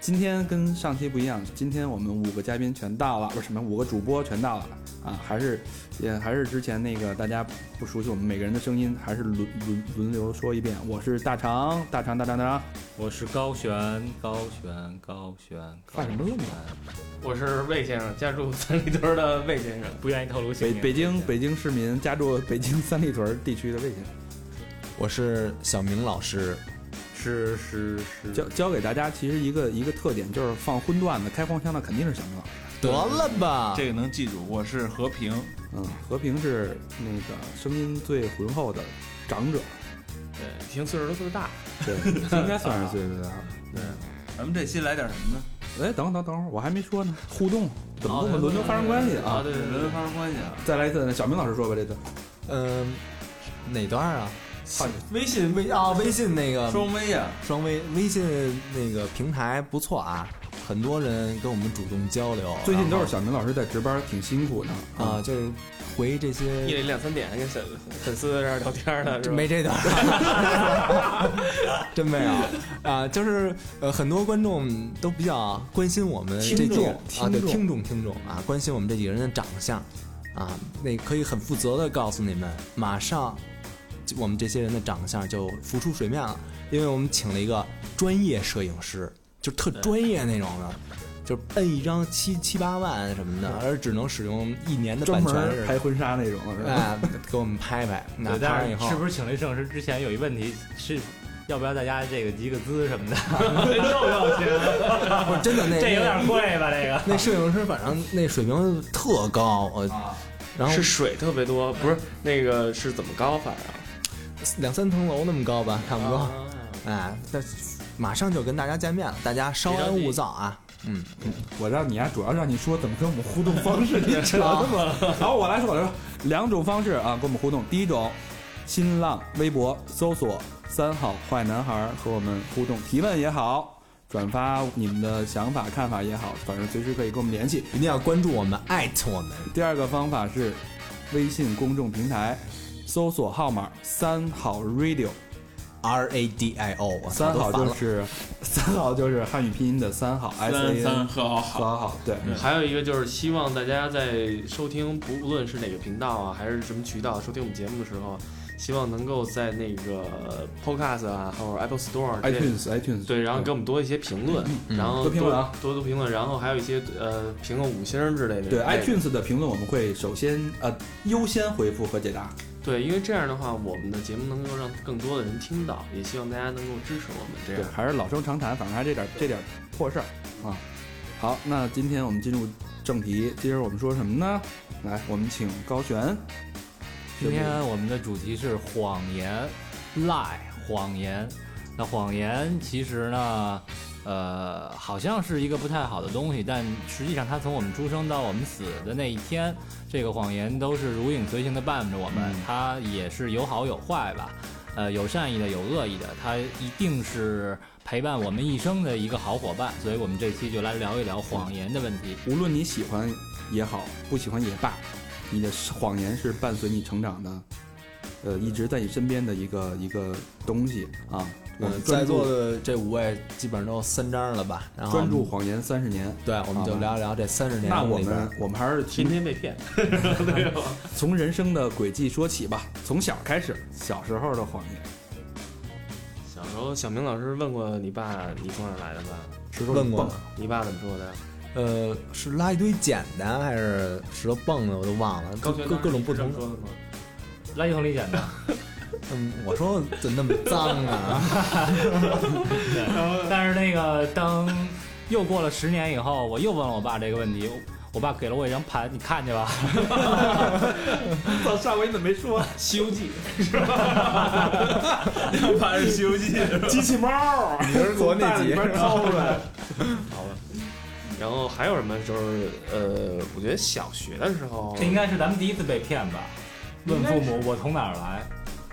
今天跟上期不一样，今天我们五个嘉宾全到了，不是什么五个主播全到了啊！还是也还是之前那个大家不熟悉我们每个人的声音，还是轮轮轮流说一遍。我是大肠，大肠，大肠，大肠。我是高璇，高璇，高璇，发什么愣啊？我是魏先生，家住三里屯的魏先生，不愿意透露姓名。北北京北京市民家住北京三里屯地区的魏先生。我是小明老师，是是是，教教给大家，其实一个一个特点就是放荤段子、开黄腔的肯定是小明老师。得了吧，这个能记住。我是和平，嗯，和平是那个声音最浑厚的长者，对，听岁数都岁数大，对，应该算是岁数最大。对，咱们这期来点什么呢？哎，等等等会儿，我还没说呢。互动怎么跟我们轮流发生关系啊？对，轮流发生关系啊。再来一次，小明老师说吧，这次。嗯，哪段啊？微信微啊，微信那个双微呀，双微微信那个平台不错啊，很多人跟我们主动交流。最近都是小明老师在值班，挺辛苦的后啊，就是回这些夜些里两三点跟粉粉丝在这儿聊天呢，是？没这段，真没有啊，就是呃，很多观众都比较关心我们这几个听众啊，对，听众听众啊，关心我们这几个人的长相啊，那可以很负责的告诉你们，马上我们这些人的长相就浮出水面了，因为我们请了一个专业摄影师，就特专业那种的。就是摁一张七七八万什么的，而只能使用一年的专版权拍，婚纱那种，是吧？哎，给我们拍拍。那对，拍完以后是是不是请了摄影师之前有一问题是？要不要大家这个集个资什么的？又要钱，不是真的那 这有点贵吧？这个那摄影师反正那水平特高，我然后是水特别多，不是那个是怎么高法啊？两三层楼那么高吧，差不多。啊哎，那马上就跟大家见面了，大家稍安勿躁啊。嗯，我让你啊，主要让你说怎么跟我们互动方式，你扯那么。然后我来说，我来说，两种方式啊，跟我们互动。第一种，新浪微博搜索“三好坏男孩儿”和我们互动，提问也好，转发你们的想法看法也好，反正随时可以跟我们联系。一定要关注我们，艾特我们。第二个方法是微信公众平台搜索号码“三好 radio”，R A D I O，三好就是三好就是汉语拼音的三好，S 三 A 三好。和好，对。还有一个就是希望大家在收听，不论是哪个频道啊，还是什么渠道收听我们节目的时候，希望能够在那个 Podcast 啊，还有 Apple Store、iTunes、iTunes 对，然后给我们多一些评论，然后多评论啊，多多评论，然后还有一些呃评论五星之类的。对。iTunes 的评论，我们会首先呃优先回复和解答。对，因为这样的话，我们的节目能够让更多的人听到，也希望大家能够支持我们。这对样，，还是老生常谈，反正还这点这点破事儿啊。好，那今天我们进入正题，今儿我们说什么呢？来，我们请高璇。今天我们的主题是谎言，lie，谎言。那谎言其实呢，呃，好像是一个不太好的东西，但实际上它从我们出生到我们死的那一天，这个谎言都是如影随形的伴着我们。它也是有好有坏吧，呃，有善意的，有恶意的，它一定是陪伴我们一生的一个好伙伴。所以我们这期就来聊一聊谎言的问题。无论你喜欢也好，不喜欢也罢，你的谎言是伴随你成长的，呃，一直在你身边的一个一个东西啊。我嗯们，在座的这五位基本上都三张了吧？然后专注谎言三十年。对，我们就聊一聊这三十年那我们我们还是天天被骗。从人生的轨迹说起吧，从小开始，小时候的谎言。小时候，小明老师问过你爸你从哪来的吧？石头问过你爸怎么说的？呃是拉一堆捡的还是石头蹦的，我都忘了，各各各种不同说的吗？垃圾桶里捡的。嗯，我说怎么那么脏啊？但是那个当又过了十年以后，我又问了我爸这个问题，我爸给了我一张盘，你看去吧。操，上回你怎么没说？《西游记怕是《西游记》机器猫，你是做那集里边掏出来。然后还有什么就是呃，我觉得小学的时候，这应该是咱们第一次被骗吧？问父母我从哪儿来，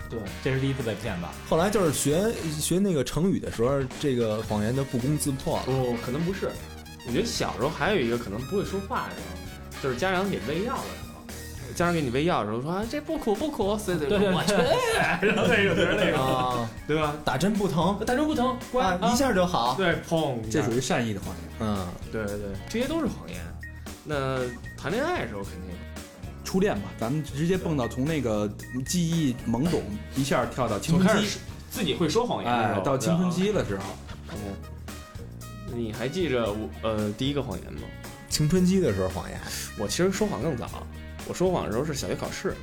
对，这是第一次被骗吧？后来就是学学那个成语的时候，这个谎言就不攻自破了。不，可能不是。我觉得小时候还有一个可能不会说话的时候，就是家长给喂药的时候，家长给你喂药的时候说啊这不苦不苦，对对对对我去，然后那个就是那个，啊，对吧？打针不疼，打针不疼，乖啊，一下就好。对，砰，这属于善意的谎言。嗯，对对对，这些都是谎言。那谈恋爱的时候肯定初恋吧，咱们直接蹦到从那个记忆懵懂一下跳到青春期从开始，自己会说谎言哎，，到青春期的时候，嗯。你还记着我呃第一个谎言吗？青春期的时候谎言，我其实说谎更早，我说谎的时候是小学考试，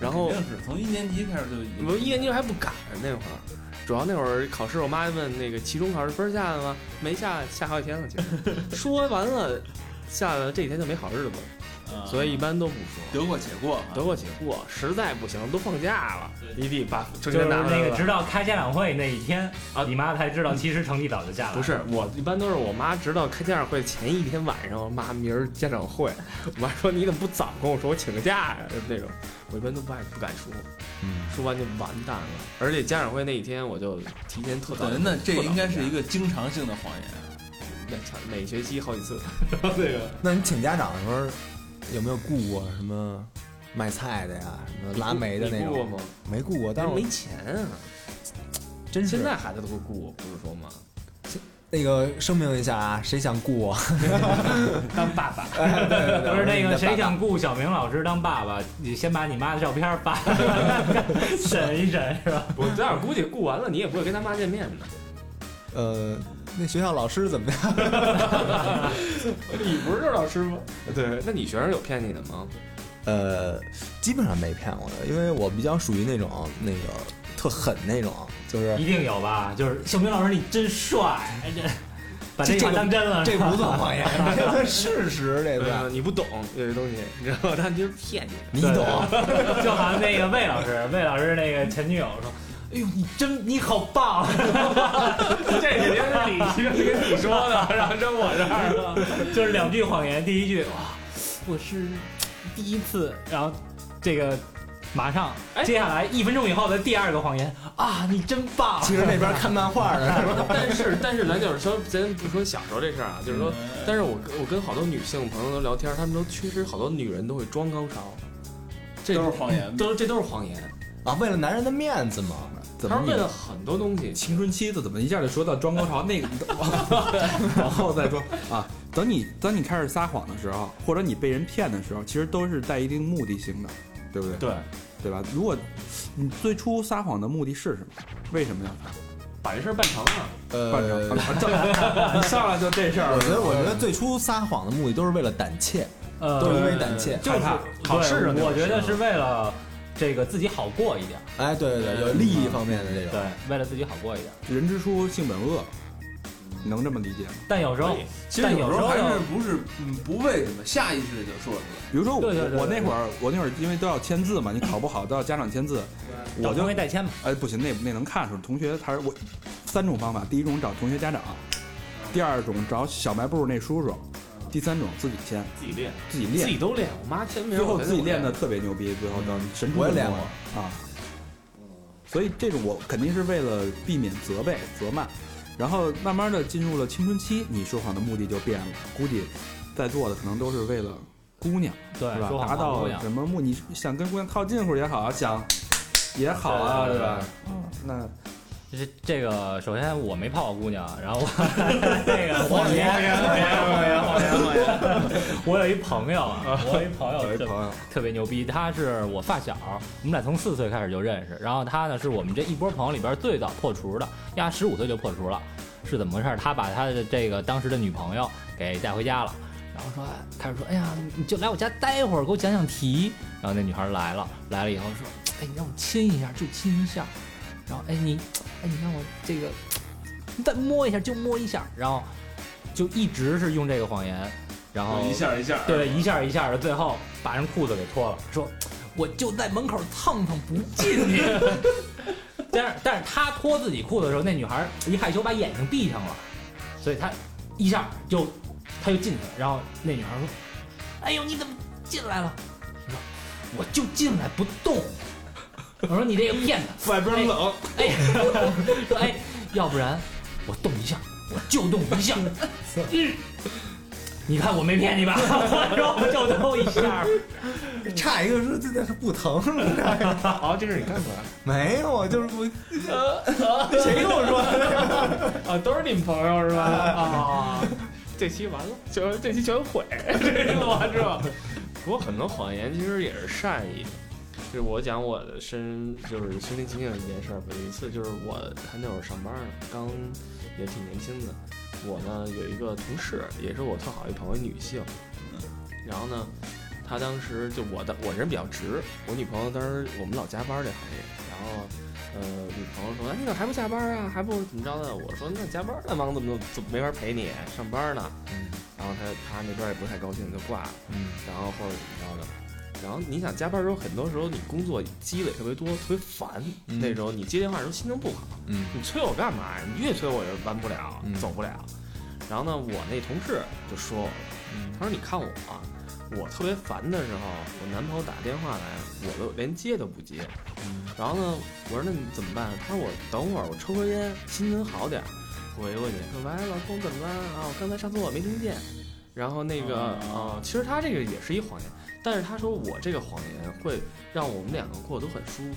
然后肯定是从一年级开始就已经我一年级还不敢那会儿，主要那会儿考试，我妈问那个期中考试分下来吗？没下，下好几天了。其实 说完了，下了这几天就没好日子了，啊所以一般都不说。得过且过啊。得过且过，实在不行都放假了，你得把成就拿出来那个直到开家长会那一天啊你妈才知道其实成绩早就下来了。不是，我一般都是我妈直到开家长会前一天晚上，妈明儿家长会，我妈说你怎么不早跟我说，我请个假呀、那种，我一般都不爱不敢说，嗯，说完就完蛋了。而且家长会那一天我就提前特早，那这应该是一个个经常性的谎言。每学期好几次，然后那个那你请家长的时候有没有雇过什么卖菜的呀，什么拉煤的那种？雇过吗？没雇过，但是没钱啊。真是现在孩子都会雇我，不是说吗？那个声明一下啊，谁想雇我？当爸爸，不是那个谁想雇小明老师当爸爸，你先把你妈的照片发，审一审是吧？我这样估计雇完了，你也不会跟他妈见面的。呃，那学校老师怎么样？你不是老师吗？对，那你学生有骗你的吗？呃，基本上没骗我的，因为我比较属于那种那个特狠那种，就是一定有吧？就是小明老师你真帅，哎这把这当真了，这不算谎言，这算 事实，这呃算你不懂有些东西，你知道吗？他就是骗你。你懂。就好像那个魏老师，魏老师那个前女友说：“哎呦，你真你好棒！” 这肯定是你是跟你说的，然后扔我这儿了。就是两句谎言，第一句哇，我是第一次，然后这个马上哎接下来一分钟以后的第二个谎言啊，你真棒！其实那边看漫画呢，是吧？但是但是咱就是说，咱不说小时候这事儿啊，就是说，但是我跟我跟好多女性朋友都聊天，她们都确实好多女人都会装高潮，这都是谎言都是这都是谎言，啊，为了男人的面子嘛。怎么你她是为了很多东西。青春期的怎么一下就说到装高潮那个，往后再说啊？等你等你开始撒谎的时候，或者你被人骗的时候，其实都是带一定目的性的，对不对？对，对吧？如果你最初撒谎的目的是什么？为什么要撒谎？把这事儿办成了。办成呃，啊这你上来就这事儿，我觉得，我觉得最初撒谎的目的都是为了胆怯，呃，都是因为胆怯。就是害怕考试我觉得是为了这个自己好过一点，哎，对对对，有利益方面的这种。对，为了自己好过一点。人之初性本恶，你能这么理解吗？但有时候，其实但有时候还是不是嗯不为什么，下意识就说出来。比如说我对对对对我那会儿我那会儿因为都要签字嘛，你考不好都要家长签字，我就没代签嘛。哎不行，那那能看出来同学他是我三种方法，第一种找同学家长，第二种找小卖部那叔叔，第三种自己签自己练，自己练自己，都练。我妈签名，最后自己练的特别牛逼，最后到神出鬼没我也练过啊。所以这种我肯定是为了避免责备、责骂，然后慢慢的进入了青春期，你说谎的目的就变了。估计在座的可能都是为了姑娘，对是吧？达到什么目？你想跟姑娘靠近乎也好啊，想也好啊，对吧？嗯，那这这个，首先我没泡过姑娘，然后我 那个谎言，谎言谎言谎言谎言。我有一朋友啊，我有一朋友一朋友，特别牛逼，他是我发小，我们俩从四岁开始就认识，然后他呢是我们这一波朋友里边最早破除的，呀，十五岁就破除了，是怎么回事？他把他的这个当时的女朋友给带回家了。然后说，哎开始说，哎呀，你就来我家待会儿，给我讲讲题。然后那女孩来了，来了以后说，哎，你让我亲一下，就亲一下。然后，哎，你，哎，你让我这个，你再摸一下，就摸一下。然后，就一直是用这个谎言，然后一下一下，对，一下一下的，最后把人裤子给脱了，说我就在门口蹭蹭不进去。但是但是他脱自己裤子的时候，那女孩一害羞把眼睛闭上了，所以他一下就他就进去了，然后那女孩说：“哎呦，你怎么进来了？”我说：“我就进来不动。”我说：“你这个骗子，外边冷，哎，说哎，要不然我动一下，我就动一下。嗯，你看我没骗你吧？我说我就动一下。差一个说这这不疼，好，这是你干出来没有啊，就是我，谁跟我说的？啊？都是你们朋友是吧？啊，这期完了，就这期全毁，这录完之后。不过很多谎言其实也是善意的。就是我讲我的身，就是身临其境的一件事儿吧。有一次就是我还那会儿上班呢，刚也挺年轻的。我呢有一个同事，也是我特好一朋友，女性。然后呢，她当时就我的我人比较直，我女朋友当时我们老加班这行业，然后呃女朋友说，哎，你怎么还不下班啊？还不怎么着呢？我说那加班呢忙怎么怎么没法陪你上班呢？嗯然后她她那边也不太高兴，就挂了。嗯然后或者怎么着的。然后你想加班的时候，很多时候你工作积累特别多，特别烦。嗯那时候你接电话的时候心情不好，嗯你催我干嘛呀？你越催我越完不了，嗯走不了。然后呢，我那同事就说我，嗯他说你看我啊，我特别烦的时候，我男朋友打电话来，我都连接都不接。嗯然后呢，我说那你怎么办？他说我等会儿我抽根烟，心情好点儿，回过去说喂老公怎么了啊？我刚才上厕所没听见。然后那个哦呃，其实他这个也是一谎言，但是他说我这个谎言会让我们两个过得都很舒服，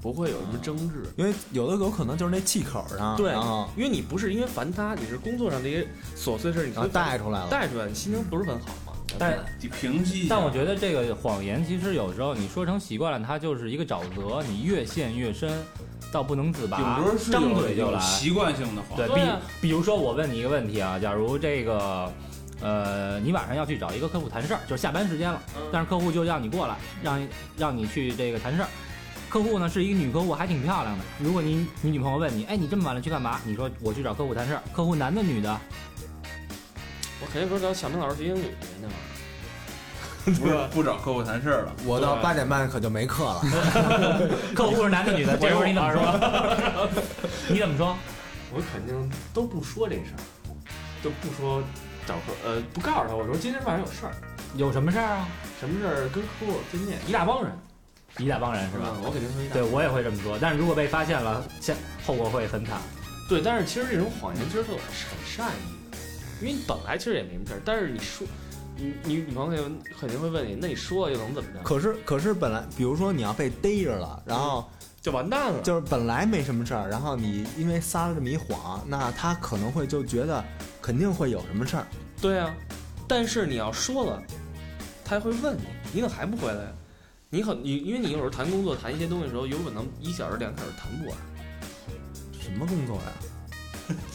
不会有什么争执。因为有的有可能就是那气口上，对因为你不是因为烦他，你是工作上这些琐碎事儿，你然后带出来了，带出来，你心情不是很好嘛？但得平息。但我觉得这个谎言其实有时候你说成习惯了，它就是一个沼泽，你越陷越深，到不能自拔顶多，是张嘴就来。习惯性的谎。对，比比如说我问你一个问题啊，假如这个，呃，你晚上要去找一个客户谈事儿，就是下班时间了，但是客户就让你过来，让让你去这个谈事儿。客户呢是一个女客户，还挺漂亮的。如果你你女朋友问你，哎，你这么晚了去干嘛？你说我去找客户谈事儿。客户男的女的？我肯定不是找小明老师学英语那会儿。不是不找客户谈事儿了，我到八点半可就没课了。客户是男的女的？这会儿你怎么说？你怎么说？我肯定都不说这事儿，都不说找客呃不告诉他，我说今天晚上有事儿，有什么事儿啊？什么事儿跟客户见面，一大帮人一大帮人是吧？嗯我肯定说一大对，帮人我也会这么说。但是如果被发现了，现后果会很惨。对，但是其实这种谎言其实是很善意的，因为你本来其实也没什么事儿，但是你说。你你女朋友肯定会问你，那你说了又能怎么着？可是可是本来，比如说你要被逮着了，然后就完蛋了。就是本来没什么事儿，然后你因为撒了这么一谎，那他可能会就觉得肯定会有什么事儿。对啊，但是你要说了，他还会问你，你怎么还不回来呀？你很你，因为你有时候谈工作谈一些东西的时候，有可能一小时两小时谈不完。什么工作呀？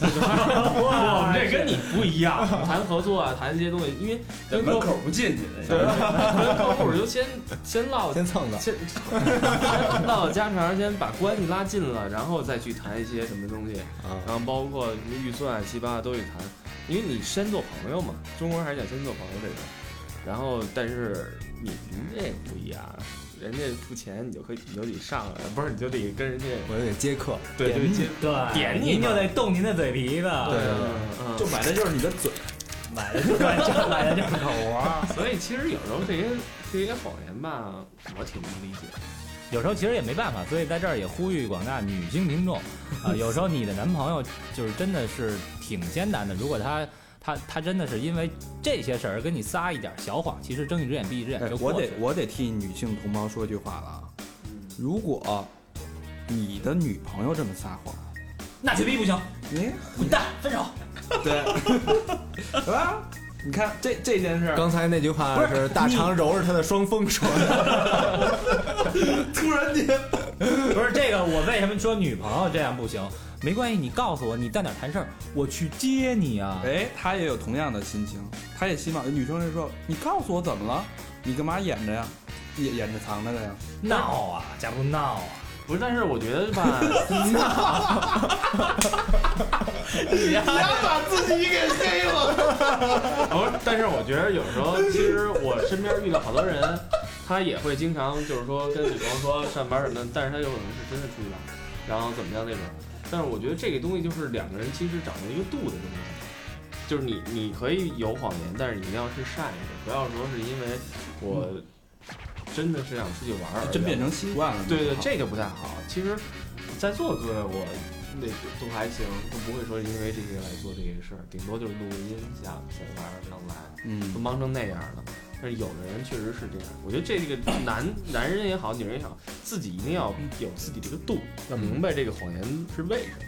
这跟你不一样，谈合作啊，谈这些东西，因为门口不进去的。对，跟客户就先先唠先蹭蹭。先先唠唠家常，先把关系拉近了，然后再去谈一些什么东西，啊，然后包括什么预算、七八都去谈，因为你先做朋友嘛，中国人还是想先做朋友这个。然后，但是你们这不一样，人家付钱你就可以，你就得上来，不是你就得跟人家我就得接客。对对接对，点您就得动您的嘴皮子。对就买的就是你的嘴。买的就是这买的就是 口活。所以其实有时候这些这些谎言吧，我挺不理解。有时候其实也没办法，所以在这儿也呼吁广大女性听众啊、有时候你的男朋友就是真的是挺艰难的，如果他他他真的是因为这些事儿跟你撒一点小谎，其实睁一只眼闭一只眼哎就，过我去了。得我得替女性同胞说句话了啊！如果你的女朋友这么撒谎，那绝逼不行，你滚蛋，分手。对，对吧？你看这这件事儿，刚才那句话是是大肠揉着他的双峰说的。突然间，不是这个，我为什么说女朋友这样不行？没关系，你告诉我你在哪儿谈事儿，我去接你啊。哎，他也有同样的心情，他也希望女生是说，你告诉我怎么了？你干嘛演着呀？演演着藏着的呀？闹啊，假如闹啊。不是，但是我觉得吧，你丫把自己给黑了。不是，但是我觉得有时候，其实我身边遇到好多人，他也会经常就是说跟女朋友说上班什么的，但是他有可能是真的出去玩，然后怎么样那种。但是我觉得这个东西就是两个人其实掌握一个度的东西。就是你你可以有谎言，但是一定要是善意的，不要说是因为我真的是想出去玩儿真变成习惯了。对对，这个不太好。其实，在座各位我那都还行，都不会说因为这些来做这些事儿，顶多就是录个音，下下班儿能来，都嗯，忙成那样了。但是有的人确实是这样，我觉得这个男男人也好，女人也好，自己一定要有自己这个度，要明白这个谎言是为什么。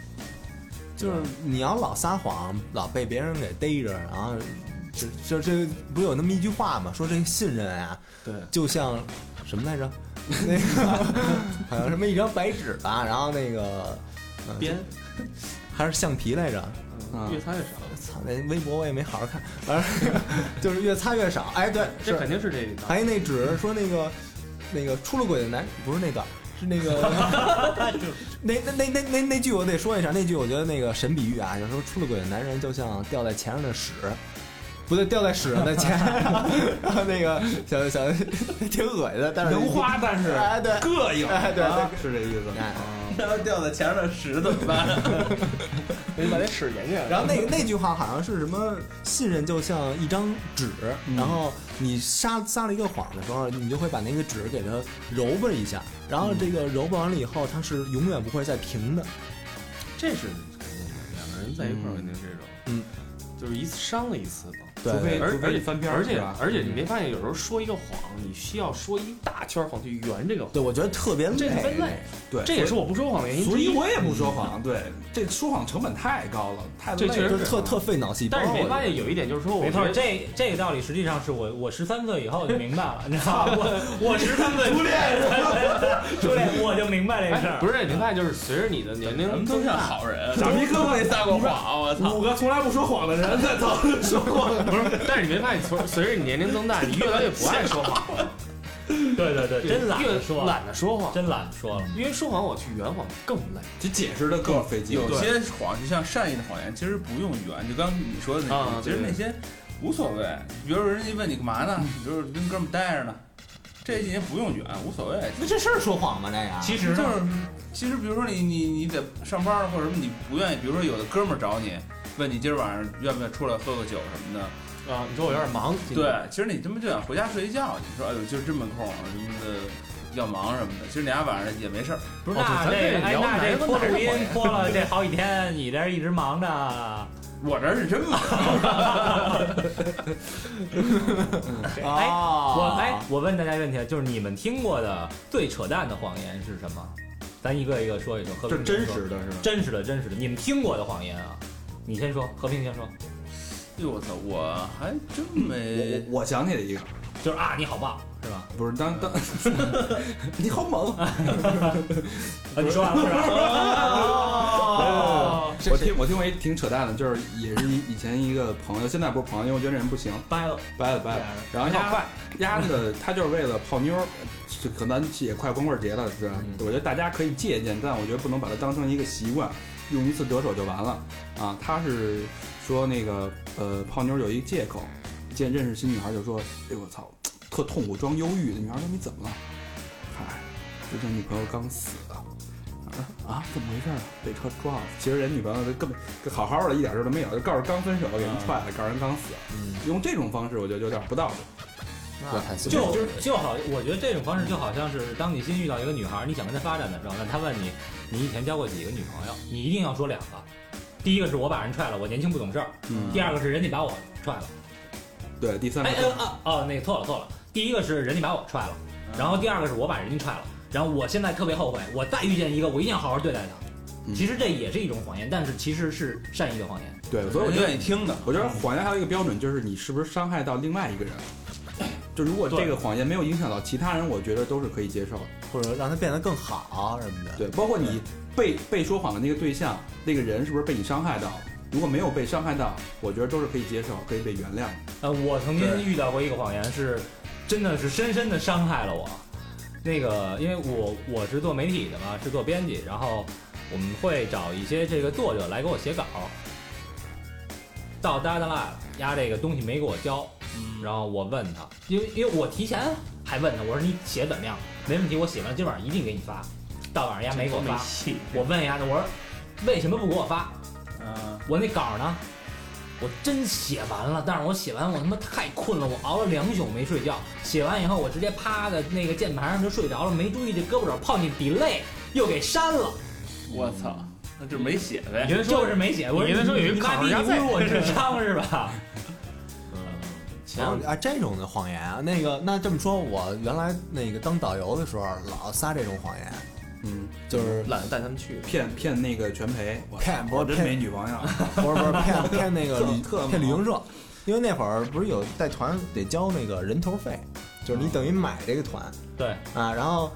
就是你要老撒谎，老被别人给逮着，然后就就这不是有那么一句话吗？说这个信任啊，对，就像什么来着？那个好像什么一张白纸吧，然后那个呃编 还是橡皮来着？啊越擦越少，操，那微博我也没好好看，反正 就是越擦越少。哎，对，这肯定是这。还有那纸说那个那个出了轨的男不是那个是那个 那那那那那那句我得说一下，那句我觉得那个神比喻啊，就是说出了轨的男人就像掉在钱上的屎。不对，掉在屎上的钱，然后那个小小挺恶心的，但是能花，但是哎对膈应，哎对啊是这意思。哎然后掉在墙上屎怎么办？你把那屎研究。然后那个那句话好像是什么？信任就像一张纸，嗯然后你撒撒了一个谎的时候，你就会把那个纸给它揉巴一下，然后这个揉巴完了以后，它是永远不会再平的。这是肯定的，两个人在一块儿肯定这种，嗯，就是一次伤了一次嘛。对除非而而且除非你翻篇而且而且你没发现有时候说一个谎，你需要说一大圈谎去圆这个谎，对，我觉得特别累，这特别累。对，这也是我不说谎的原因之一。所以我也不说谎。对，这说谎成本太高了，太累了。这确实就是特特费脑细胞。但是你没发现有一点就是说，我没错，这这个道理实际上是我我十三岁以后就明白了，你知道吗？我 我十三岁初恋，初恋我就明白这个事儿。不是你发现就是随着你的年龄咱们都像好人，傻逼哥没撒过谎，我操！五个从来不说谎的人在讨论说谎。不是，但是你没发现随随着你年龄增大，你越来越不爱说谎了，对对对，真懒得说，懒得说谎，真懒得说了。因为说谎我去圆谎更累。这解释的更费劲。有些谎就像善意的谎言，其实不用圆。就刚你说的那啊种，其实那些无所谓。比如人家问你干嘛呢？你就是跟哥们儿待着呢，这些不用圆，无所谓。那这事儿说谎吗？这个其实，就是，其实比如说你你你得上班了或者什么，你不愿意，比如说有的哥们儿找你，问你今儿晚上愿不愿意出来喝个酒什么的，啊，你说我有点忙，对，其实你他妈就想回家睡一觉，你说哎呦今儿这么空什么的，要忙什么的，其实你俩晚上也没事儿。不是哦那这个哎，那这男拖录音拖了这好几天，你这一直忙着。我这是真忙，哎，我哎啊，，我问大家一个问题啊，就是你们听过的最扯淡的谎言是什么？咱一个一个说一说。和这真实的是吧？真实的，真实的，你们听过的谎言啊？你先说，和平先说，哎呦我操，我还真我没。我我想起来一个，就是啊，你好棒，是吧？不是当当，你好猛！啊，你说完了是吧？哦，我听我听过一挺扯淡的，就是也是以以前一个朋友，现在不是朋友，因为我觉得这人不行，掰了，掰了掰了。然后丫丫的他就是为了泡妞儿，这可能也快光棍节了，是吧？我觉得大家可以借鉴，但我觉得不能把它当成一个习惯，用一次得手就完了啊。他是说那个呃泡妞儿有一个借口，见认识新女孩就说，哎我操，特痛苦装忧郁。那女孩说你怎么了？嗨，之前女朋友刚死了。啊，怎么回事啊？被车撞了。其实人女朋友根本好好的一点事儿都没有，就告诉刚分手给人踹了，告诉人刚死。嗯，用这种方式，我觉得有点不道德。就便了就好，我觉得这种方式就好像是当你新遇到一个女孩，你想跟她发展的时候，那她问你，你以前交过几个女朋友？你一定要说两个。第一个是我把人踹了，我年轻不懂事儿；嗯第二个是人家把我踹了。对，第三个哎哎啊哦，那个错了错了，第一个是人家把我踹了，然后第二个是我把人家踹了，然后我现在特别后悔，我再遇见一个，我一定要好好对待她。嗯其实这也是一种谎言，但是其实是善意的谎言。对，所以我我觉得愿意听的。我觉得谎言还有一个标准，就是你是不是伤害到另外一个人。就如果这个谎言没有影响到其他人，我觉得都是可以接受的。或者让他变得更好什么的。对，包括你被被说谎的那个对象，那个人是不是被你伤害到？如果没有被伤害到，我觉得都是可以接受，可以被原谅的。呃，我曾经遇到过一个谎言是，真的是深深的伤害了我。那个，因为我我是做媒体的嘛，是做编辑，然后我们会找一些这个作者来给我写稿。到 deadline 了，丫这个东西没给我交，然后我问他，因为因为我提前还问他，我说你写得怎么样？没问题，我写完今晚上一定给你发。到晚上压没给我发，我问丫的，我说为什么不给我发？嗯，我那稿呢？我真写完了，但是我写完我他妈太困了，我熬了两宿没睡觉。写完以后，我直接趴在那个键盘上就睡着了，没注意这胳膊肘碰见 delay，又给删了。我操，那就没写呗。你就是没写，我说你跟他说有一你妈逼，考试压岁你侮辱我 智商是吧？前啊啊，这种的谎言啊，那个那这么说，我原来那个当导游的时候，老撒这种谎言，嗯，就是懒得带他们去。骗骗那个全陪，我骗不是真骗没女朋友，不是不是骗骗那个旅骗旅行社，因为那会儿不是有带团得交那个人头费，就是你等于买这个团对，啊，然后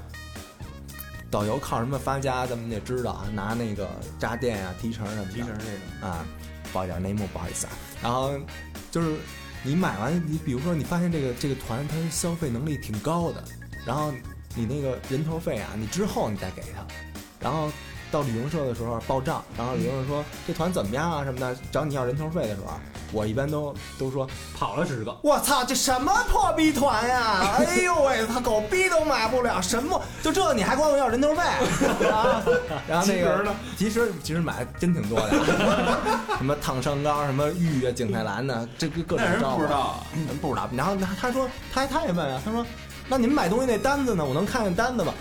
导游靠什么发家，咱们得知道啊，拿那个扎店啊、提成什么的，提成这种，啊，报一点内幕，不好意思啊。然后就是你买完，你比如说你发现这个这个团它消费能力挺高的，然后你那个人头费啊，你之后你再给他，然后到旅行社的时候报账，然后旅行社说这团怎么样啊什么的，找你要人头费的时候啊，我一般都都说跑了十个。我操，这什么破逼团呀！哎呦喂，他狗逼都买不了，什么就这你还管我要人头费？啊、然后那个其实其实买的真挺多的，什么烫伤膏、什么玉啊、景泰蓝的，这个各种招啊不知道啊。人不知道。然后他他说他还他也问啊，他说那你们买东西那单子呢？我能看看单子吗？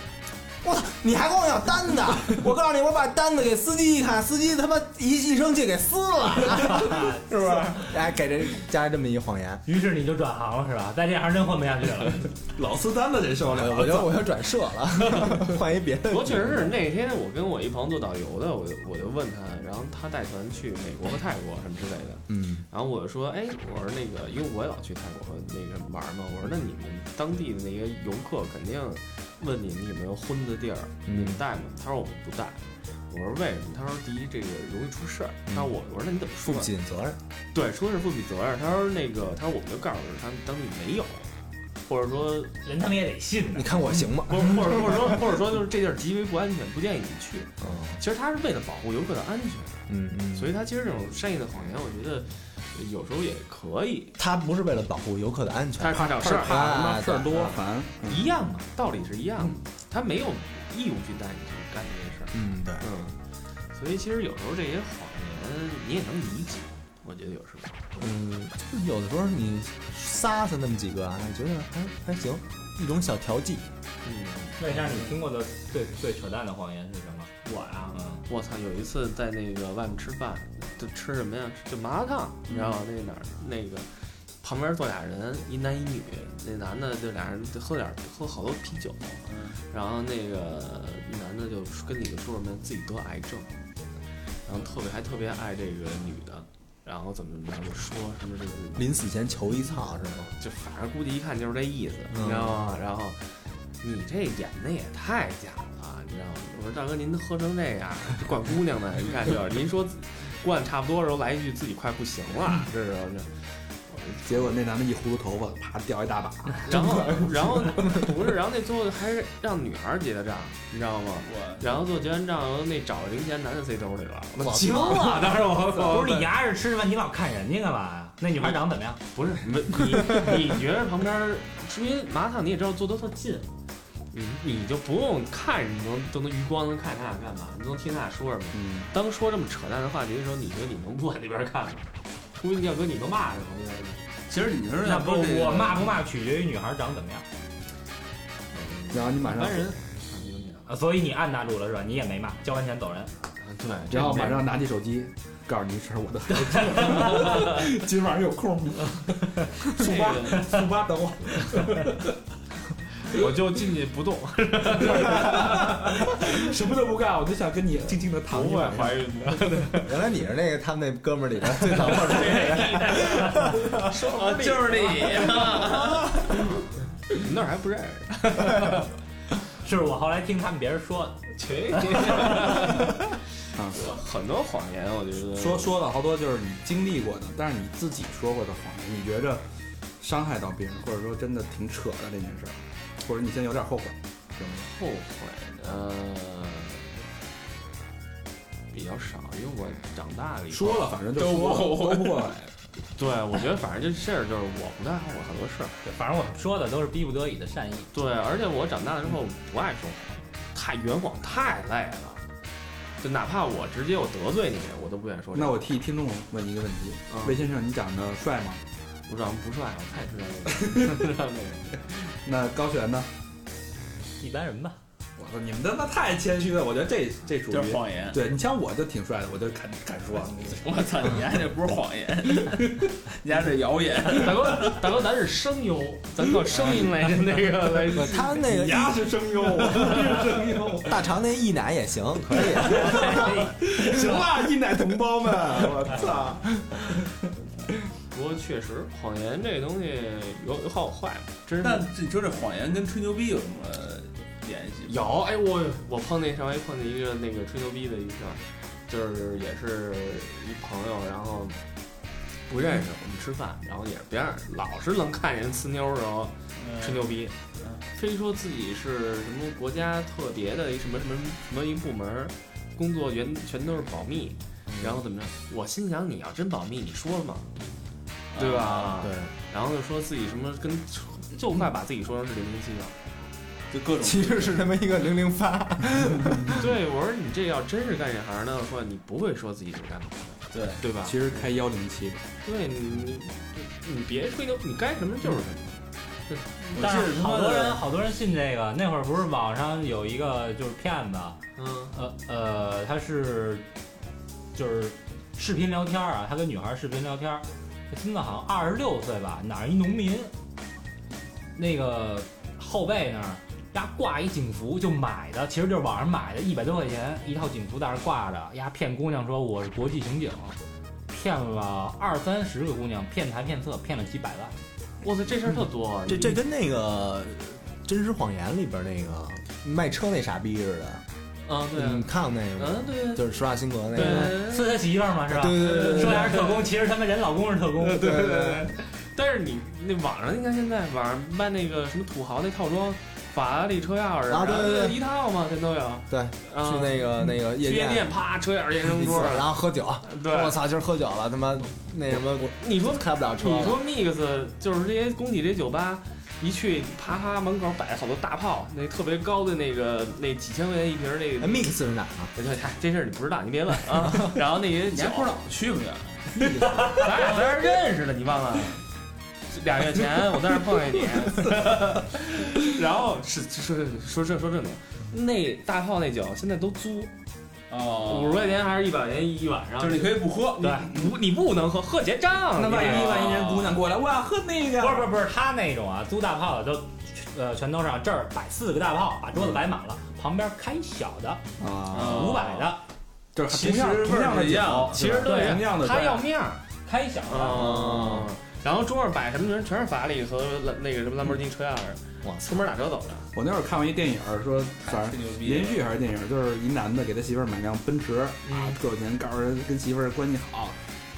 我操！你还跟我要单子？我告诉你，我把单子给司机一看，司机他妈一一生气给撕了，是不是？哎，给这加这么一谎言。于是你就转行了是吧？在这行真混不下去了。老撕单子这受了，我就我就转社了，换一别的。不过确实是那天我跟我一朋友做导游的，我就我就问他，然后他带团去美国和泰国什么之类的，嗯，然后我就说，哎，我说那个，因为我也老去泰国和那个玩嘛，我说那你们当地的那些游客肯定问你们有没有荤的地儿，你们带吗？他说我们不带。我说为什么？他说第一这个容易出事儿。他说我我说那你怎么负不？起责任。对，说的是负起责任。他说那个他说我们就告诉他们当地没有，或者说人他们也得信呢你。看我行吗？或者或者或者说或者说就是这地儿极为不安全，不建议你去。嗯其实他是为了保护游客的安全，嗯嗯，所以他其实这种善意的谎言，我觉得有时候也可以。他不是为了保护游客的安全他，是怕找事儿，怕什么哎事儿多烦，嗯一样嘛，道理是一样的。他没有义务去带你去干这些事儿，嗯，对，嗯。所以其实有时候这些谎言你也能理解，我觉得有时候。嗯，就是有的时候你撒撒那么几个啊，觉得还还行，一种小调剂。嗯，问一下，你听过的最最扯淡的谎言是什么？我呀，嗯，我操！有一次在那个外面吃饭，就吃什么呀？就麻辣烫，你知道吗？那哪儿那个旁边坐俩人，一男一女，那男的就俩人就喝点儿喝好多啤酒，然后那个男的就跟女的说什么自己得癌症，然后特别还特别爱这个女的，然后怎么怎么着就说什么这个临死前求一操是吗？就反正估计一看就是这意思，嗯你知道吗？然后你这演的也太假了，你知道吗？我说大哥，您喝成这样，这灌姑娘呢？一看就是您说灌差不多的时候来一句自己快不行了，这是这。结果那男的一糊涂头发，啪掉一大把，然后，然后不是，然后那最后还是让女孩结的账，你知道吗？我然后最后结完账，那找零钱男的塞兜里了，我我惊了，当时我不是你牙是吃什么，你老看人家干嘛呀？那女孩长得怎么样？不是你你你觉得旁边儿，因为麻辣烫你也知道坐得特近，你你就不用看，你能都能余光能看他俩干嘛，你都能听他俩说什么。嗯，当说这么扯淡的话题的时候，你觉得你能不往那边看吗？估计要搁你都骂着旁边的。其实你是那不，我骂不骂取决于女孩长得怎么样然后你马上一般人，啊。所以你按捺住了是吧？你也没骂，交完钱走人。对，然后马上拿起手机，告诉你一声我的孩子，今晚上有空吗？速八速八等我。我就进去不动，什么都不干，我就想跟你静静的躺一晚上。怀孕的。原来你是那个他们那哥们儿里边最早碰上那个人。说就是你，你那儿还不认识？是我后来听他们别人说的。去，啊，很多谎言，我觉得说说了好多就是你经历过的，但是你自己说过的谎言，你觉着伤害到别人，或者说真的挺扯的这件事儿，或者你现在有点后悔，有没有？后悔，的，比较少，因为我长大了以后说了，反正就说了，都不后悔。对，我觉得反正这事儿就是我不太后悔很多事儿。对，反正我说的都是逼不得已的善意。对，而且我长大了之后不爱说谎，太圆谎太累了。就哪怕我直接我得罪你，我都不愿意说这个。那我替听众问一个问题：嗯魏先生，你长得帅吗？我长得不帅，我太知道了，知道那个。那高璇呢？一般人吧。我操，你们他妈太谦虚了！我觉得这这属于就是谎言。对你像我就挺帅的，我就敢敢说。我操，你家这不是谎言，你家是谣言。大哥，大哥，咱是声优，咱靠声音来 那个来。不他那个牙是声优，我是声优。大肠那一奶也行，可以。行了，一奶同胞们，我操！不过确实，谎言这东西有有好有坏嘛，真是。但你说这谎言跟吹牛逼有什么联系？有哎，我我碰那上回碰见一个那个吹牛逼的一个事儿，就是也是一朋友，然后不认识，我们吃饭，然后也是别人老是能看见人呲妞的时候吹牛逼，非说自己是什么国家特别的一什么什么什么一部门，工作全全都是保密，然后怎么着？我心想你要真保密，你说了吗？对吧？对，然后就说自己什么跟就快把自己说成是零零七了。就各种其实是他妈一个零零发。对，我说你这要真是干这行的话，你不会说自己是干嘛的，对对吧？其实开幺零七，对你你你别吹牛，你该什么就是什么。但是好多人好多人信这个，那会儿不是网上有一个就是骗子，嗯呃呃，他是就是视频聊天啊，他跟女孩视频聊天，这孙子好像二十六岁吧，哪儿一农民，那个后背那儿丫挂一警服就买的，其实就是网上买的，一百多块钱一套警服在那儿挂着，丫骗姑娘说我是国际刑警，骗了二三十个姑娘，骗财骗色，骗了几百万。我操，这事儿特多。啊这这跟那个《真实谎言》里边那个卖车那傻逼似的。啊，对啊你，看过那个吗？嗯对就是施瓦辛格那对个。是他媳妇儿嘛，是吧？对对对对说俩是特工，其实他们人老公是特工。对对对，但是你那网上，你看现在网上卖那个什么土豪那套装，法拉利车钥匙，一套嘛，全都有。对，啊去那个那个夜店，啪，车钥匙验证桌，然后喝酒。对，我操，今儿喝酒了，他妈那什么，我你说开不了车了。你说 mix 就是这些工体这酒吧，一去啪啪门口摆好多大炮，那特别高的那个那几千块钱一瓶那个哎，，mix 是哪儿啊？我就嗨，这事儿你不知道，你别问啊。然后那些酒你还，不知道去不去？咱俩在这儿认识的，你忘了？俩月前我在那儿碰见你，然后是说说说说正经，那大炮那酒现在都租，哦，五十块钱还是一百块钱一晚上？就是你可以不喝，对，你不你不能喝，喝结账。那万一万一人姑娘过来，我要喝那个，不是不是不是，他那种啊，租大炮的都，呃，全都是啊这儿摆四个大炮，把桌子摆满了，旁边开小的，啊，五百的，就是其实同样同样的味儿是一样酒其实都同样的他要面儿。开小的。嗯，然后桌上摆什么人全是法拉利和那个什么兰博基尼车钥匙，哇出门打车走的。我那会儿看过一电影，说反正连续还是电影，就是一男的给他媳妇儿买辆奔驰啊，特有钱，告诉人跟媳妇儿关系好，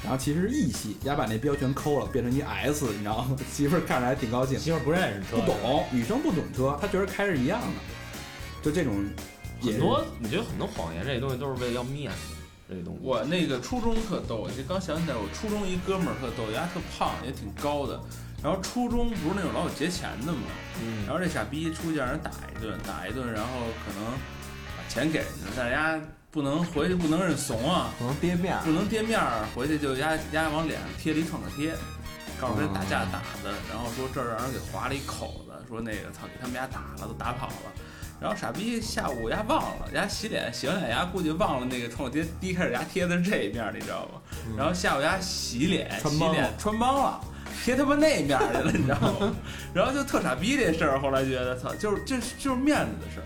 然后其实是 E 系，丫把那标全抠了，变成一 S，你知道吗？媳妇儿看着还挺高兴，媳妇儿不认识车，不懂，女生不懂车，她觉得开是一样的，就这种很多，你觉得很多谎言这些东西都是为了要面子，这东西。我那个初中特逗，我这刚想起来，我初中一哥们儿特逗，人家特胖，也挺高的。然后初中不是那种老有劫钱的嘛，嗯然后这傻逼出去让人打一顿，打一顿，然后可能把钱给人家，但是人家不能回去不能认怂啊，不能跌面儿不能跌面儿，回去就丫丫往脸上贴了一创可贴，告诉人打架打的，然后说这儿让人给划了一口子，说那个操给他们家打了，都打跑了。然后傻逼下午丫忘了，丫洗脸洗完脸丫估计忘了那个创可贴，第一开始丫贴的是这一面儿，你知道吗？然后下午丫洗脸洗脸穿帮了。贴他妈那面儿去了，你知道吗？然后就特傻逼这事儿，后来觉得操，就是这就是面子的事儿。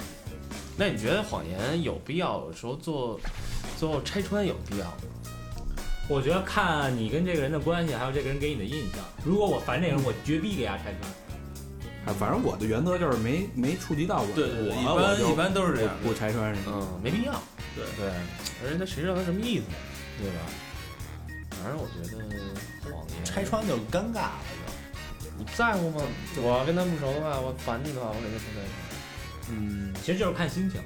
那你觉得谎言有必要？有时候做最后拆穿有必要吗？我觉得看你跟这个人的关系，还有这个人给你的印象。如果我烦这个人，我绝逼给他拆穿。啊，反正我的原则就是没没触及到我，对对对，一我我就般一般都是这样不。拆穿。嗯，没必要。对对，而且他谁知道他什么意思，对吧？反正我觉得拆，穿就尴尬了，你在乎吗？我跟他不熟的话，我烦你的话，我肯定不在乎。嗯，其实就是看心情。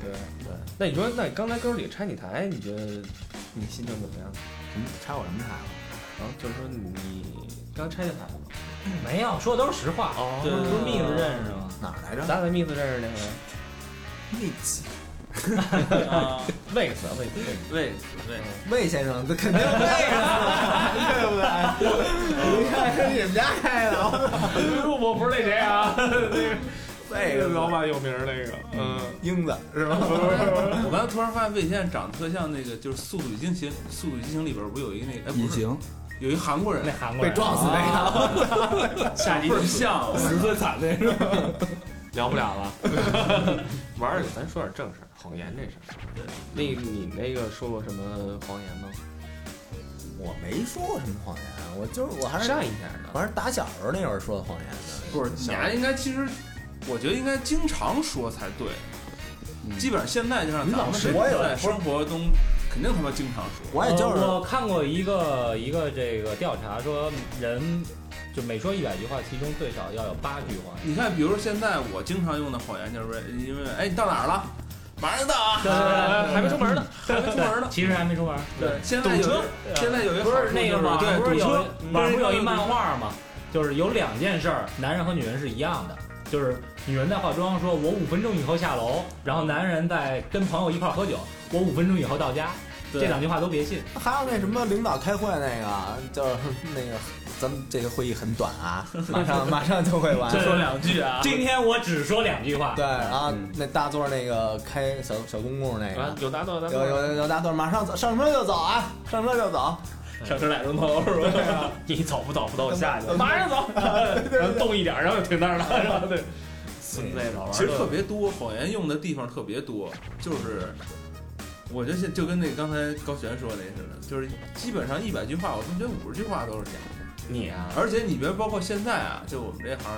对对。那你说，那你刚才哥儿几个拆你台，你觉得你心情怎么样？什么拆我什么台了？啊，就是说你刚拆的台吗？没有，说的都是实话。哦不是蜜子认识吗？哪儿来着咱俩在密子认识那回？mix 啊，魏死魏死魏子魏，魏先生，这肯定魏啊，对不对？你看是你们家开的，我不是那谁啊，那个魏那个老板有名儿那个，嗯，英子是吧？我刚才突然发现魏先生长得特像那个，就是《速度与激情》《速度与激情》里边不是有一个那个，哎，不是，隐形有一韩国人那，韩国人。被撞死那个，下倍儿像，十岁惨那是吧？聊不了了。玩儿，咱说点正事儿，谎言这事儿。那你那个说过什么谎言吗？我没说过什么谎言，我就是我还是善一点的。我还是打小时候那会儿说的谎言呢。不是，你还应该其实，我觉得应该经常说才对。基本上现在就让咱们是我有在生活中肯定他妈经常说。我也就是呃我看过一个一个这个调查，说人就每说一百句话，其中最少要有八句话。你看，比如说现在我经常用的谎言就是因为，哎，你到哪儿了？马上就到啊，对对对还没出门呢，还没出门呢。其实还没出门。对，现在有堵车现在有一个不是那个吗对网上不是有堵车，网上不是有一漫画吗？就是有两件事儿，男人和女人是一样的，就是女人在化妆，说我五分钟以后下楼，然后男人在跟朋友一块儿喝酒，我五分钟以后到家。这两句话都别信。还有那什么领导开会那个，就是那个咱们这个会议很短啊，马上马上就会完。说两句啊。今天我只说两句话。对，然后那大座那个开小小公共那啊个，有大座有答有有有大座，马上走，上车就走啊，上车就走。上车俩钟头 是吧？你走不走不走我下去，马上走，然后动一点，然后就停那儿了，是吧？对，孙子老玩其实特别多，谎言用的地方特别多，就是我觉得现就跟那刚才高璇说那似的，就是基本上一百句话，我他妈觉得五十句话都是假的。你啊，而且你别包括现在啊，就我们这行，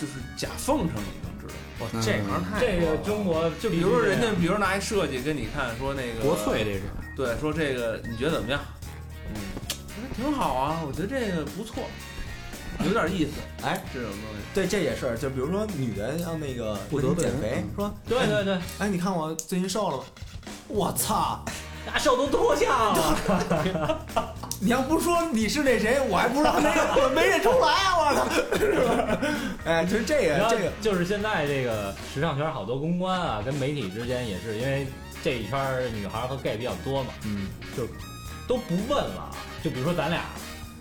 就是假奉承，你能知道？我这行太这个中国就比如说人家，比如拿一设计跟你看，说那个国粹这是。对，说这个你觉得怎么样？嗯，我说挺好啊，我觉得这个不错，有点意思。哎，这种东西，对，这也是，就比如说女人要那个不得减肥，说，对对对，哎，你看我最近瘦了吗？我操！大手都脱相了。你要不说你是那谁，我还不知道那个，我没认出来啊！我操，是吧？哎，就是这个这个，就是现在这个时尚圈好多公关啊，跟媒体之间也是，因为这一圈女孩和 gay 比较多嘛，嗯，都不问了。就比如说咱俩，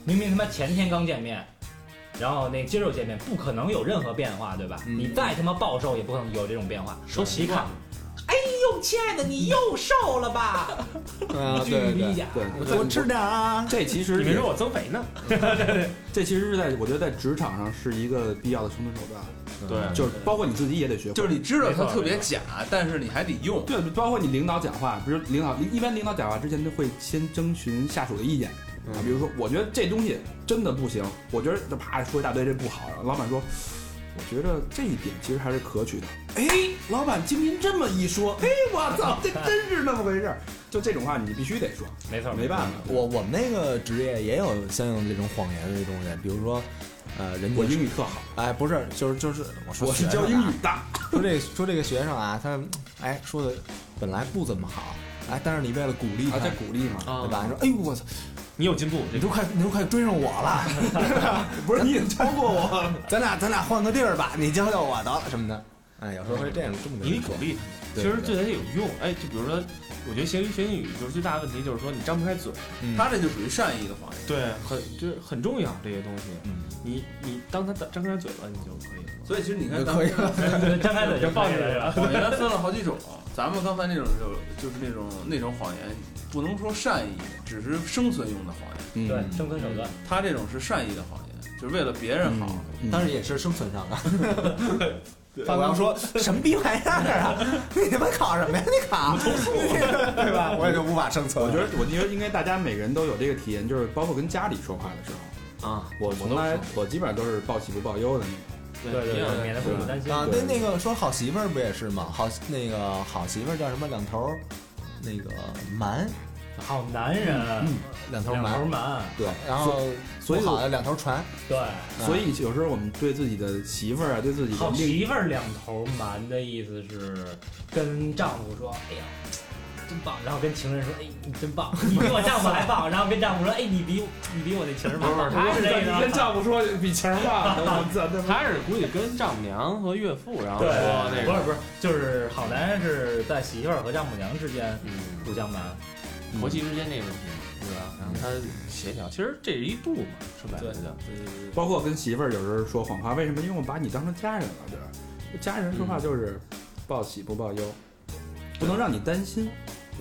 明明他妈前天刚见面，然后那今儿又见面，不可能有任何变化，对吧？嗯你再他妈暴瘦，也不可能有这种变化。说习惯，哎呦，亲爱的，你又瘦了吧？啊，对对。对，多吃点啊。这其实也你没说我增肥呢？这其实是在我觉得在职场上是一个必要的生存手段，对就是包括你自己也得学会。就是你知道它特别假，但是你还得用。对，包括你领导讲话，比如领导一般领导讲话之前都会先征询下属的意见啊，比如说我觉得这东西真的不行，我觉得就啪说一大堆这不好，老板说。我觉得这一点其实还是可取的。哎，老板经您这么一说，哎，我操，这 真是那么回事儿。就这种话，你必须得说，没错，没办法。我我们那个职业也有相应的这种谎言的这东西，比如说，呃，人家我英语特好，哎，不是，就是就是我说我是教英语的。说这说这个学生啊，他哎说的本来不怎么好，哎，但是你为了鼓励他，啊，在鼓励嘛，对吧？你说哎呦我操，你有进步，你都快你都快追上我了，不是你已经超过我，咱俩咱俩换个地儿吧，你教教我得了什么的。哎，有时候会这样这么你。得鼓励他。其实对咱有用。哎，就比如说，我觉得学学英语就是最大的问题，就是说你张不开嘴。嗯他这就属于善意的谎言。对，很就是很重要这些东西。嗯，你你当他张开嘴了，你就可以了。所以其实你看，就可以了。张开嘴就放进来了。谎言分了好几种，咱们刚才那种就就是那种那种谎言，不能说善意，只是生存用的谎言。嗯对，生存手段。他这种是善意的谎言，就是为了别人好。嗯当然也是生存上的。我要说什么逼玩意儿啊？你他妈考什么呀？你考投诉 对吧？我也就无法生存。我觉得，我觉得应该大家每个人都有这个体验，就是包括跟家里说话的时候，啊，我从来我基本上都是报喜不报忧的那对对对，免得父母担心。啊，对那那个说好媳妇儿不也是吗？好那个好媳妇儿叫什么？两头儿那个蛮，好男人，两头儿两头蛮。对，然后所以不好的两头船。对，所以有时候我们对自己的媳妇儿啊，对自己的好另媳妇儿两头蛮的意思是跟丈夫说，哎呀，真棒，然后跟情人说，哎，你真棒，你比我丈夫还棒，然后跟丈夫说，哎，你比你比我那情人棒，他是这你跟。丈夫说比情人棒，他是估计跟丈母娘和岳父，然后说那，个，不是不是，就是好男人是在媳妇儿和丈母娘之间嗯，互相瞒。婆媳之间那个问题，对吧？然后他协调，其实这是一度嘛，说白了就，对对对包括跟媳妇儿有时候说谎话，为什么？因为我把你当成家人了，对吧？家人说话就是报喜不报忧，不能让你担心。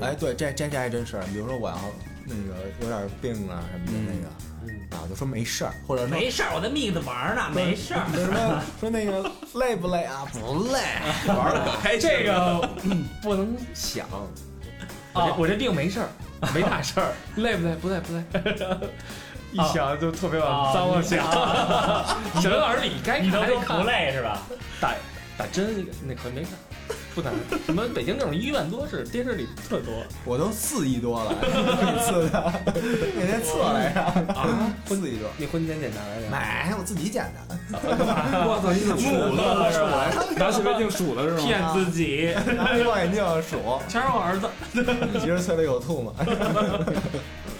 哎，对，这这这还真是，比如说我要那个有点病啊什么的那个，嗯，啊，我就说没事儿，或者没事儿，我在蜜子玩呢，没事儿。说什么说那个累不累啊？不累，玩的可开心了。这个不能想，我这我这病没事儿，没大事儿，累不累？不累不累。一想就特别往脏了想，小刘老师你该你都说不累是吧？打打针那个那可没看，不难什么北京这种医院多是，电视里特多 我都四亿多了，那次的，那天测来着，啊。四亿多，你婚前检查来着？买我自己捡的，我操，你怎么数的？是我拿显微镜数的是吗？骗自己，拿一望远镜数，全是我儿子。你其实嘴里有吐吗。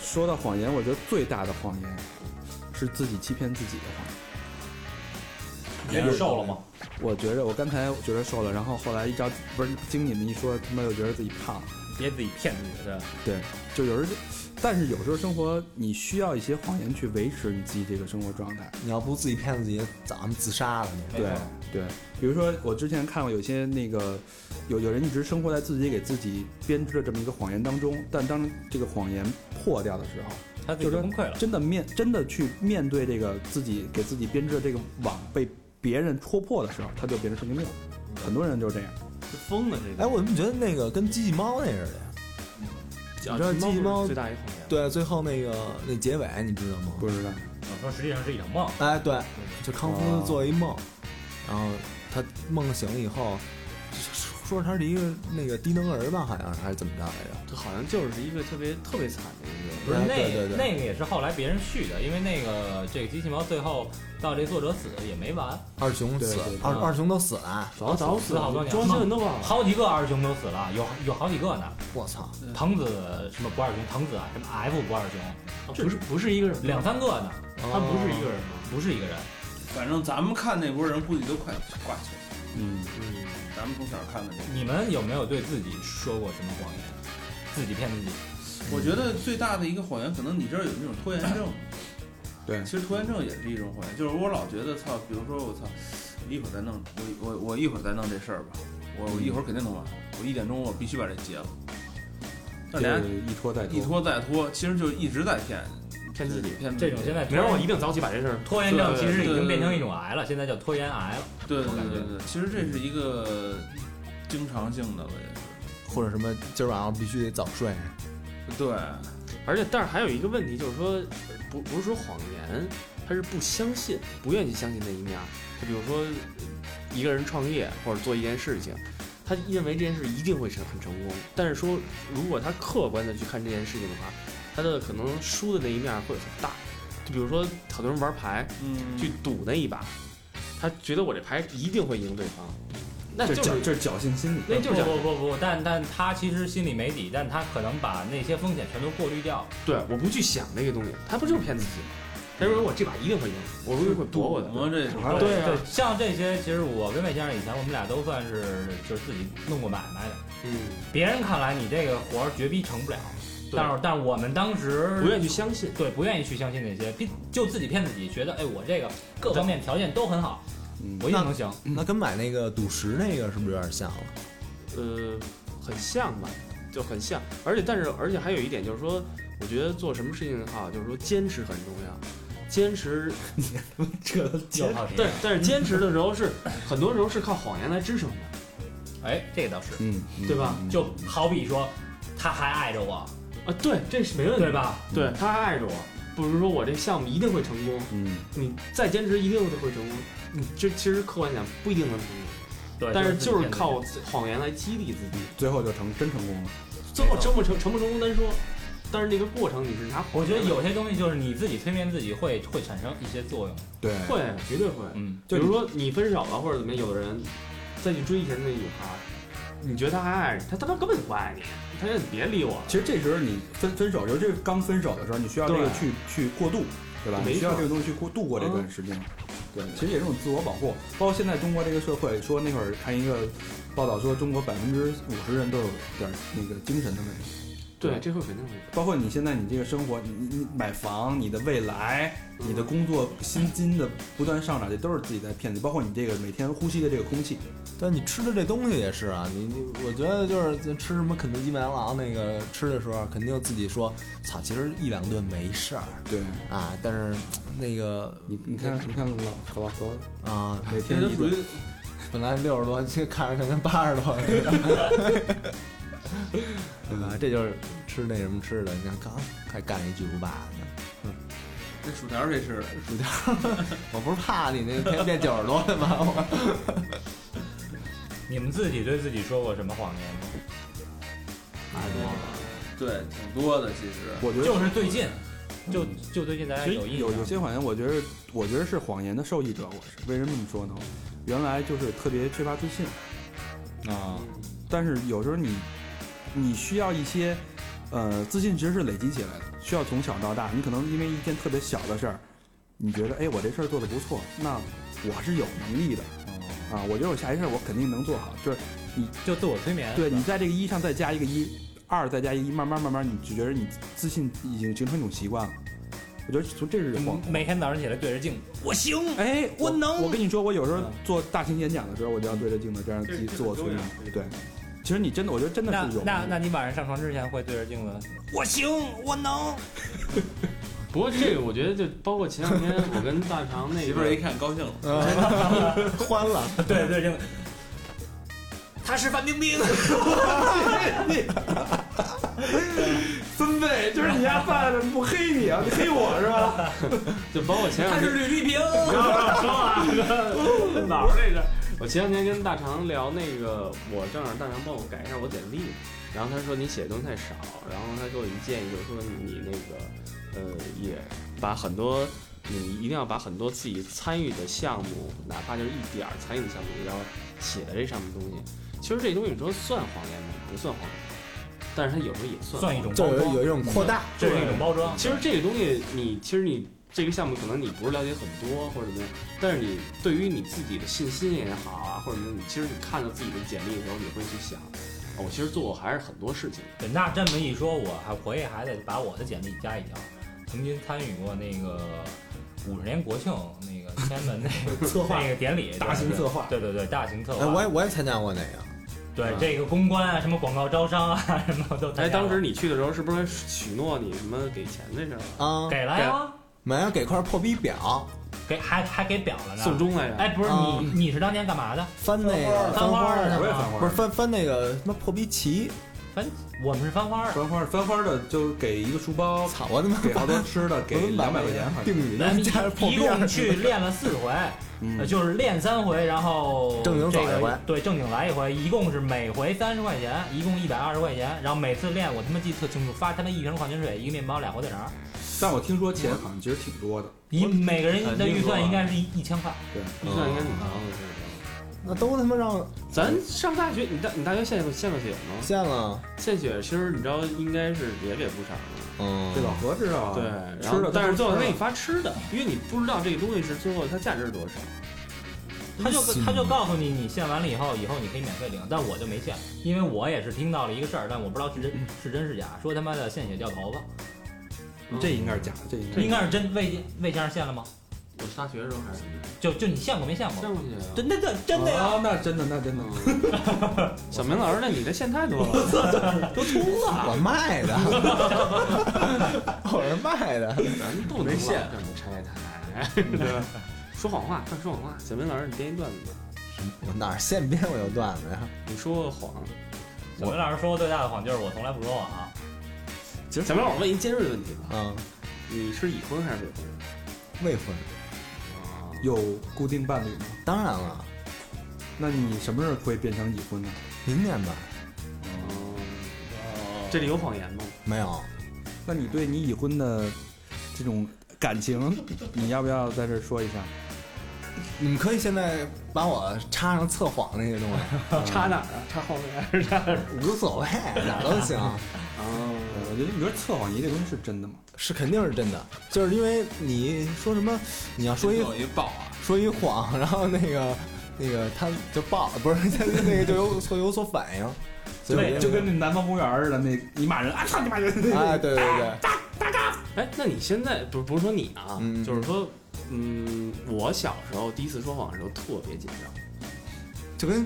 说到谎言，我觉得最大的谎言是自己欺骗自己的谎言。人瘦了吗？我觉着我刚才觉得瘦了，然后后来一照不是经你们一说，他妈又觉得自己胖了。别自己骗自己，对吧？对，就有时候，但是有时候生活你需要一些谎言去维持你自己这个生活状态。你要不自己骗自己，早他妈自杀了你。对对，比如说我之前看过有些那个有有人一直生活在自己给自己编织的这么一个谎言当中，但当这个谎言破掉的时候，他就崩溃了。真的面真的去面对这个自己给自己编织的这个网被别人戳破的时候，他就变成神经病。很多人就是这样。就疯了这个哎，我怎么觉得那个跟机器猫那似的呀？个，你知道机器猫最大一谎言。对，最后那个那结尾你知道吗？不知道，我说实际上是一场梦，哎，对，就康夫做一梦，然后他梦醒了以后，说他是一个那个低能儿吧，好像是还是怎么着来着？这好像就是一个特别特别惨的一个。不是那个哎对对对那个也是后来别人续的，因为那个这个机器猫最后到这作者死也没完，二熊死对对，二二熊都死了，早早死好多年装新闻都忘了。好几个二熊都死了，有有好几个呢。我操！藤子什么不二熊，藤子啊，什么 F 不二雄，不是不是一个人，两三个呢，他不是一个人吗？不是一个人。反正咱们看那波人估计都快挂去了。嗯，嗯，咱们从小看的这个，你们有没有对自己说过什么谎言？自己骗自己？我觉得最大的一个谎言，可能你这儿有那种拖延症。对其实拖延症也是一种谎言，就是我老觉得操，比如说我操，一会儿再弄，我我我一会儿再弄这事儿吧，我我一会儿肯定弄完，我一点钟我必须把这结了。但这人家一拖再拖一拖再拖，其实就一直在骗骗自己。骗自己这种现在明儿我一定早起把这事儿。拖延症其实已经变成一种癌了，现在叫拖延癌了。对对我感觉对对，其实这是一个经常性的了，也是。或者什么今儿晚上必须得早睡，对，而且，但是还有一个问题，就是说，不不是说谎言，他是不相信，不愿意去相信那一面儿。就比如说，一个人创业或者做一件事情，他认为这件事一定会成很成功，但是说，如果他客观的去看这件事情的话，他的可能输的那一面会很大。就比如说，好多人玩牌嗯，去赌那一把，他觉得我这牌一定会赢对方，那就是侥这是侥幸心理。那就是不不不不，但但他其实心里没底，但他可能把那些风险全都过滤掉。对，我不去想那个东西，他不就是骗自己吗？他认为我这把一定会赢，我会会躲我的。嘛这对啊对，像这些，其实我跟魏先生以前我们俩都算是就是自己弄过买卖的。嗯，别人看来你这个活儿绝逼成不了，对但是但是我们当时不愿意去相信。对不愿意去相信那些，逼就自己骗自己，觉得哎我这个各方面条件都很好，嗯我一定能行。那跟买那个赌石那个是不是有点像了？呃，很像吧，就很像。而且，但是，而且还有一点就是说，我觉得做什么事情哈，就是说坚持很重要。坚持，这又好题对，但是坚持的时候是 很多时候是靠谎言来支撑的哎，这个倒是，嗯，嗯对吧？嗯就好比说他还爱着我，啊。对，这是没问题，对？吧？对，他还爱着我，不是说我这项目一定会成功，嗯，你再坚持一定会成功。你这其实客观讲不一定能成功，对，但是就是靠谎言来激励自己。最后就成真成功了。最后成不成成不成功单说，但是那个过程你是拿我觉得有些东西就是你自己催眠自己会会产生一些作用。对，会，绝对会。嗯，比如说你分手了或者怎么样，有的人再去追以前的那女孩儿，你觉得他还爱你，他他妈根本就不爱你，他别理我了。其实这时候你分分手的时候，这刚分手的时候，你需要这个去去过渡，对吧？你需要这个东西去过度过这段时间。对，其实也是种自我保护。包括现在中国这个社会，说那会儿看一个报道说，中国百分之五十人都有点儿那个精神的问题。对，这会肯定会。包括你现在你这个生活，你你你买房，你的未来，你的工作薪金的不断上涨，这都是自己在骗自己。包括你这个每天呼吸的这个空气，但你吃的这东西也是啊，你你，我觉得就是吃什么肯德基、麦当劳那个吃的时候，肯定自己说，操，其实一两顿没事儿。对。啊，但是那个你你看你看老老何啊，每天一顿，本来六十多，现在看着跟八十多，对吧？这就是吃那什么吃的，你看刚还干一巨无霸呢，这薯条谁吃的？薯条，我不是怕你那天变九十多的吗？我 你们自己对自己说过什么谎言吗？对，挺多的其实。我觉得就是最近，就就最近大家其实有印有有些谎言，我觉得我觉得是谎言的受益者。我是为什么这么说呢？原来就是特别缺乏自信，啊，但是有时候你你需要一些呃自信其实是累积起来的，需要从小到大。你可能因为一件特别小的事儿，你觉得哎我这事儿做的不错，那我是有能力的啊，我觉得我下一事儿我肯定能做好。就是你就自我催眠。对你在这个一上再加一个一，二再加一，慢慢慢慢你就觉得你自信已经形成一种习惯了。我觉得从这是谎。每天早上起来对着镜子，我行，哎，我能我跟你说，我有时候嗯做大型演讲的时候，我就要对着镜子这样自己自我催眠。对，其实你真的，我觉得真的那是有。那那你晚上上床之前会对着镜子，我行，我能。不过这个我觉得就包括前两天我跟大长那个媳妇儿一看高兴了，欢了，对对着镜子，他是范冰冰。孙子，就是你家犯的不黑你啊，你黑我是吧？就包括前两天他是吕丽萍。哪儿那个？我前两天跟大长聊那个，我正好让大长帮我改一下我简历，然后他说你写的东西太少，然后他给我一建议，就是说你那个呃也把很多你一定要把很多自己参与的项目，哪怕就是一点儿参与的项目，也要写在这上面的东西。其实这东西你说算谎言吗？不算谎言，但是它有时候也算算一种包装，就有有一种扩大，这是一种包装。其实这个东西你，其实你这个项目可能你不是了解很多或者怎么样，但是你对于你自己的信心也好啊，或者什么，你其实你看到自己的简历的时候，你会去想，哦，我其实做过还是很多事情。对，那这么一说，我还回去还得把我的简历加一条，曾经参与过那个五十年国庆那个天安门那个 策划那个典礼，大型策划对对对，大型策划哎，我也。我也参加过那个，对这个公关啊，什么广告招商啊，什么都参哎。当时你去的时候，是不是许诺你什么给钱这事儿？啊，给了呀，没有给块破逼表，给还还给表了呢。送终来着？哎，不是啊你，你是当年干嘛的？翻那个翻花儿的，我也翻花不是翻翻那个什么破逼旗，翻，我们是翻花儿。翻花翻花的就给一个书包，操我他妈给好多吃的，给两百块钱。定语咱们那加破一共去练了四回，就是练三回，然后正经走这个一回对，正经来一回，一共是每回三十块钱，一共一百二十块钱，然后每次练我他妈记得特清楚，发他妈一瓶矿泉水，一个面包，俩火腿肠，但我听说钱好像其实挺多的。一每个人的预算应该是一一千块。对，预算应该挺高的。那都他妈让咱上大学，你大你大学献过献过血吗？献了，献血其实你知道应该是也给不少的。嗯，这老何知道啊。对，然后吃的但是最后他他给你发吃的，因为你不知道这个东西是最后它价值是多少。他就他就告诉你，你献完了以后，以后你可以免费领，但我就没献，因为我也是听到了一个事儿，但我不知道是真是真是假，说他妈的献血掉头发，这应该是假的，这应该应该是真。魏魏先生献了吗？我上大学的时候还是就就你献过没献过？献过去啊。真的的真的呀！啊，那真的，那真的。嗯 小明老师，那你这献太多了，都秃了。我卖的，我是卖的，咱不能献这么拆台。说谎话，快说谎话！小明老师，你编一段子吧。我哪儿现编我有段子呀？你说个谎。小明老师说过最大的谎就是我从来不说谎。其实小明我问一尖锐的问题吧，嗯，你是已婚还是未婚？未婚，啊，有固定伴侣吗？当然了，那你什么时候会变成已婚呢？明年吧，这里有谎言吗？没有，那你对你已婚的这种感情，你要不要在这儿说一下？你们可以现在把我插上测谎那些东西，插哪儿啊？插后面还是插？无所谓，哪儿都行，我觉得你觉得测谎仪这东西是真的吗？是肯定是真的，就是因为你说什么，你要说一有一爆啊，说一谎，然后那个那个他就爆，不是他那个就有所有所反应，所以我觉得就跟那南方公园似的，那你骂人啊，操你妈人！哎，对对对，哎，那你现在不是不是说你啊，嗯就是说，嗯，我小时候第一次说谎的时候特别紧张，就跟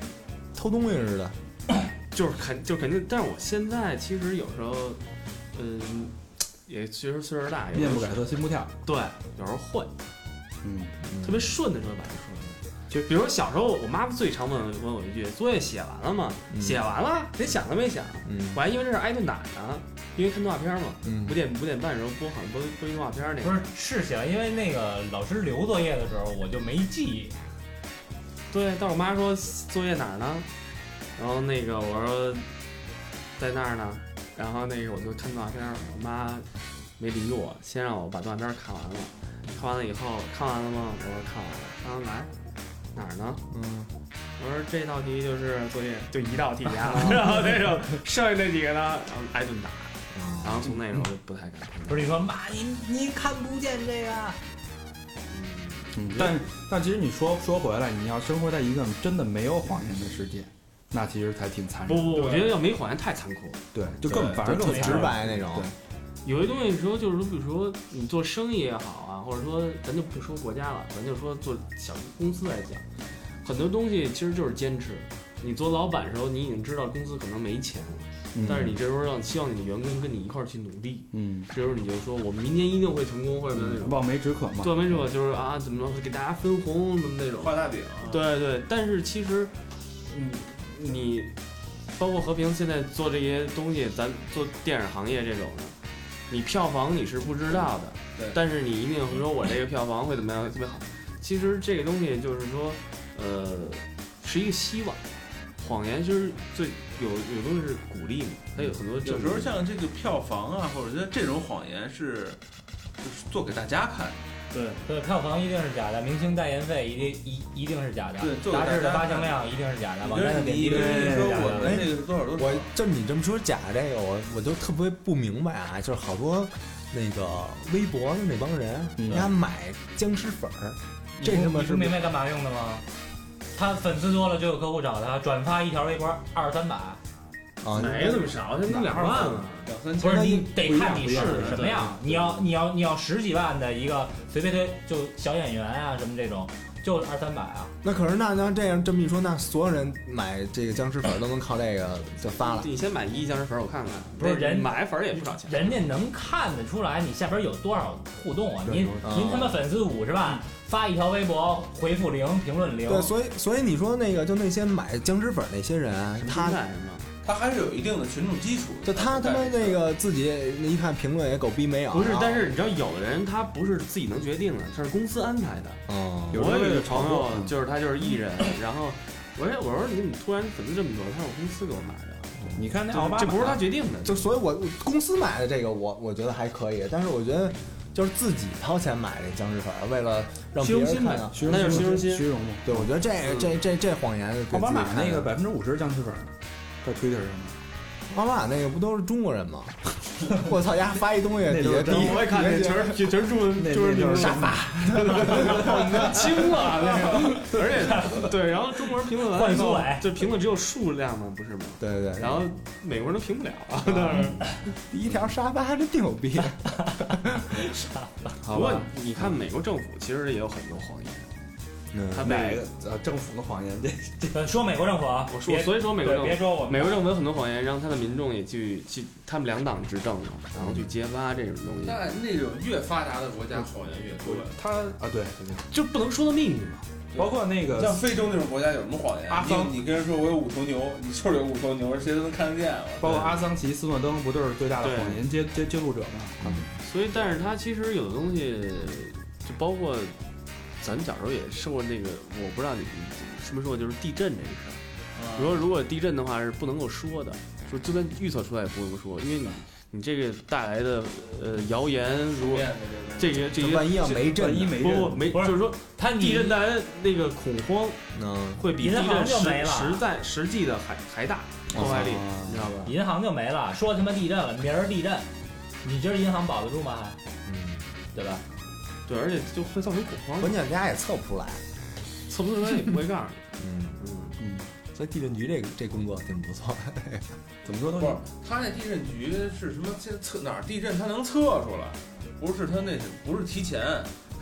偷东西似的。就是肯就肯定，但是我现在其实有时候，嗯，也确实岁数大，面不改色心不跳。对，有时候会嗯，特别顺的时候把它说出来。就比如说小时候，我妈最常问问我一句：“作业写完了吗？”嗯写完了，连想都没想。嗯我还因为这是挨顿打呢，因为看动画片嘛，嗯五点五点半的时候播好像播播一动画片那个。不是是写完，因为那个老师留作业的时候我就没记，对，但是我妈说作业哪儿呢？然后那个我说在那儿呢，然后那个我就看动画片儿，我妈没理我，先让我把动画片儿看完了，看完了以后看完了吗？我说看完了，看完来哪儿呢？嗯，我说这道题就是作业，就一道题啊、然后那种剩下那几个呢，然后挨顿打，然后从那时候就不太敢听。不是你说妈你你看不见这个，嗯，但但其实你说说回来，你要生活在一个真的没有谎言的世界，那其实才挺残忍。不不，我觉得要没谎言太残酷了。对，就更反而更直白那种。对有些东西说就是说，比如说你做生意也好啊，或者说咱就不说国家了，咱就说做小公司来讲，很多东西其实就是坚持。你做老板的时候，你已经知道公司可能没钱了，嗯但是你这时候让希望你的员工跟你一块儿去努力，嗯，这时候你就说我们明年一定会成功，或者那种。望梅止渴嘛。望梅止渴就是啊，怎么着给大家分红什么那种。画大饼，对对，但是其实，嗯，你包括和平现在做这些东西，咱做电影行业这种的，你票房你是不知道的，对但是你一定会说我这个票房会怎么样特别好。其实这个东西就是说，呃，是一个希望。谎言其实最有有东西是鼓励嘛，它有很多有时候像这个票房啊，或者说这种谎言是就是做给大家看，对对，票房一定是假的，明星代言费一定一一定是假的，对杂志的发行量一定是假的，你网站的点击率一定说我是假的。们这个多少多少，我这你这么说假这个，我我就特别不明白啊，就是好多那个微博的那帮人，嗯人家买僵尸粉儿，这你不他妈是你不明白干嘛用的吗？他粉丝多了就有客户找他，转发一条微博二三百，啊，没那么少，现在都两万了。两三千不是你得看你是什么样。你要你要你要十几万的一个随便推就小演员啊什么这种，就二三百啊。那可是那那这样这么一说，那所有人买这个僵尸粉儿都能靠这个就发了。你先买一僵尸粉儿，我看看。那不是人买粉儿也不少钱。人家能看得出来你下边有多少互动啊！您啊您他妈粉丝五十万，发一条微博回复零，评论零，对，所以所以你说那个就那些买僵尸粉儿那些人，他干什么？他还是有一定的群众基础的。就他他妈那个自己那一看评论也狗逼没有。不是，但是你知道，有的人他不是自己能决定的，他是公司安排的。哦，我有一个朋友炒作，嗯就是他就是艺人，然后我说我说你怎么突然粉丝这么多？他说我公司给我买的，你看那奥巴马，这不是他决定的。就所以我公司买的这个我我觉得还可以，但是我觉得就是自己掏钱买这僵尸粉儿，为了让别人看啊。虚荣那就是虚荣心虚荣嘛。对，我觉得这嗯这这这谎言给奥巴马那个百分之五十僵尸粉儿在推特上面，奥巴马那个不都是中国人吗？我操，丫发一东西底下第一，我也看见，全是全是中文那中文评论，沙发，惊了那个，而且对，然后中国人评论完以后换苏伟，这评论只有数量嘛，不是吗？对对对，然后美国人都评不了啊，但是第一条沙发真牛逼，好不过吧？你看美国政府其实也有很多谎言，嗯他哪每个呃政府的谎言？这这说美国政府啊，我说，所以说美国政府。别说我们美国政府有很多谎言，让他的民众也去去，他们两党执政嘛，然后去揭发这种东西，那那种越发达的国家谎言越多。他啊，对就不能说的秘密嘛。包括那个像非洲那种国家有什么谎言？阿桑你你跟人说我有五头牛，你就是有五头牛，谁都能看得见。包括阿桑奇、斯诺登不都是最大的谎言揭揭揭露者吗？所以，但是他其实有的东西，就包括咱小时候也受过那个，我不知道你是不是说过，就是地震这个事儿。啊比如说，如果地震的话是不能够说的，说就算预测出来也不能说，因为你你这个带来的呃谣言，如果这些这些万一要没震呢，万一没不不，不没就是说它地震带来的那个恐慌嗯，会比地银行震实就没了实在实际的还还大破坏力，你知道吧？银行就没了，说他妈地震了，明儿地震，你觉得银行保得住吗？还嗯，对吧？对，而且就会造成恐慌，关键大家也测不出来，测不出来也不会告诉你。嗯嗯，嗯，所以地震局这个这工作挺不错的。怎么说都不是，他那地震局是什么？现在测哪儿地震，他能测出来，不是他那不是提前，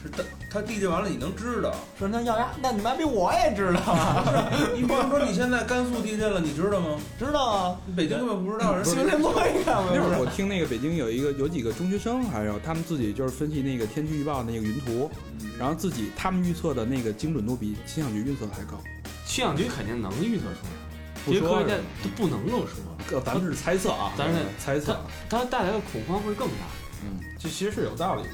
是他他地震完了你能知道。说那要呀，那你妈逼我也知道啊，你比如说你现在甘肃地震了，你知道吗？知道啊，北京根本不知道，人新闻联播一看那会儿我我听那个北京有一个有几个中学生，还有他们自己就是分析那个天气预报那个云图，然后自己他们预测的那个精准度比气象局预测的还高。气象局肯定能预测出来，科学家他不能够说，呃咱们是猜测啊，咱是猜测。它带来的恐慌会更大。嗯，这其实是有道理的。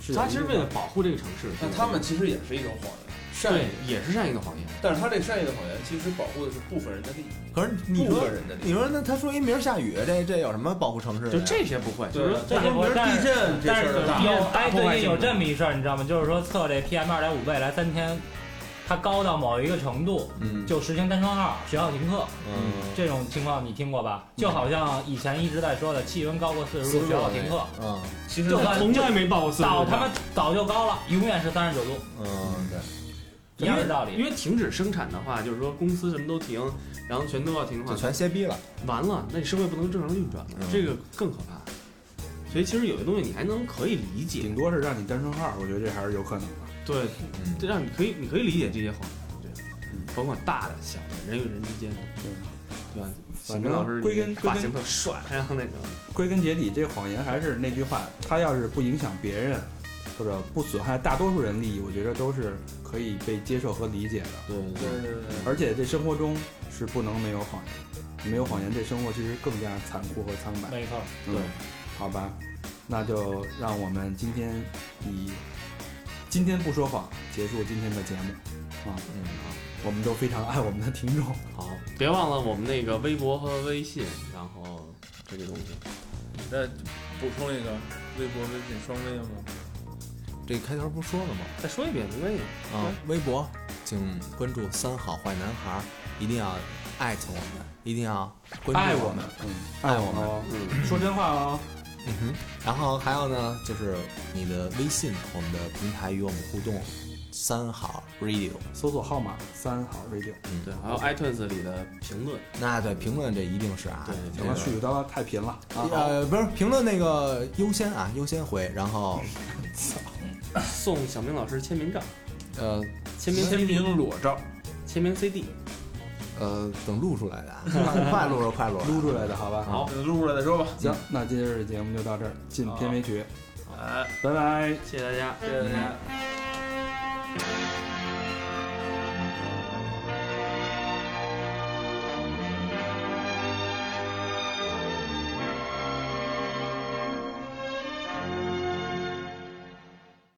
是他其实为了保护这个城市，那他们其实也是一种谎言，善对意，也是善意的谎言。但是他这善意的谎言其实保护的是部分人的利益，可是你部说分人的利益。你说那他说一明儿下雨，这这有什么保护城市的呀？就这些不会，就是说，这些不明儿但是地震这但是事儿大有最近有这么一事儿，你知道吗？就是说测这 PM 二点五未来三天，它高到某一个程度，嗯就实行单双号，学校停课。嗯，这种情况你听过吧？就好像以前一直在说的，气温高过四十度，学校停课，嗯其实从来没报过四十度早他妈早就高了，永远是三十九度，嗯，对，一样的道理。因为停止生产的话，就是说公司什么都停，然后全都要停的话就，全歇逼了。完了，那你社会不能正常运转了，嗯这个更可怕。所以其实有些东西你还能可以理解顶，多是让你单双号，我觉得这还是有可能的。对，嗯，这让你可以你可以理解这些谎言，对，甭管大的小的，人与人之间的，对吧？反正老师归根发型特帅，然后那个归根结底，这个谎言还是那句话，他要是不影响别人，或者不损害大多数人利益，我觉得都是可以被接受和理解的。对对对对对，而且这生活中是不能没有谎言，没有谎言，这生活其实更加残酷和苍白。没错，对，好吧，那就让我们今天以今天不说谎结束今天的节目啊。嗯，我们都非常爱我们的听众。好，别忘了我们那个微博和微信，然后这个东西。再补充一个，微博、微信双微吗？这开头不说了吗？再说一遍没关系。啊，微博请关注“三好坏男孩儿”，一定要艾特我们，一定要关注我爱我们，嗯，爱我们哦，嗯，说真话哦。嗯哼，然后还有呢，就是你的微信，我们的平台与我们互动，三好 radio。搜索号码三好 radio。嗯，对，还有 iTunes 里的评论，那对评论这一定是啊，对行了，絮絮叨叨太贫了啊！呃，不是评论那个优先啊，优先回，然后 送小明老师签名照，呃签名签名裸照，签名 CD。呃等录出来的 快录了快录了。录出来的好吧。好。等录出来再说吧。行那今天的节目就到这儿进片尾曲拜拜。谢谢大家谢谢大家。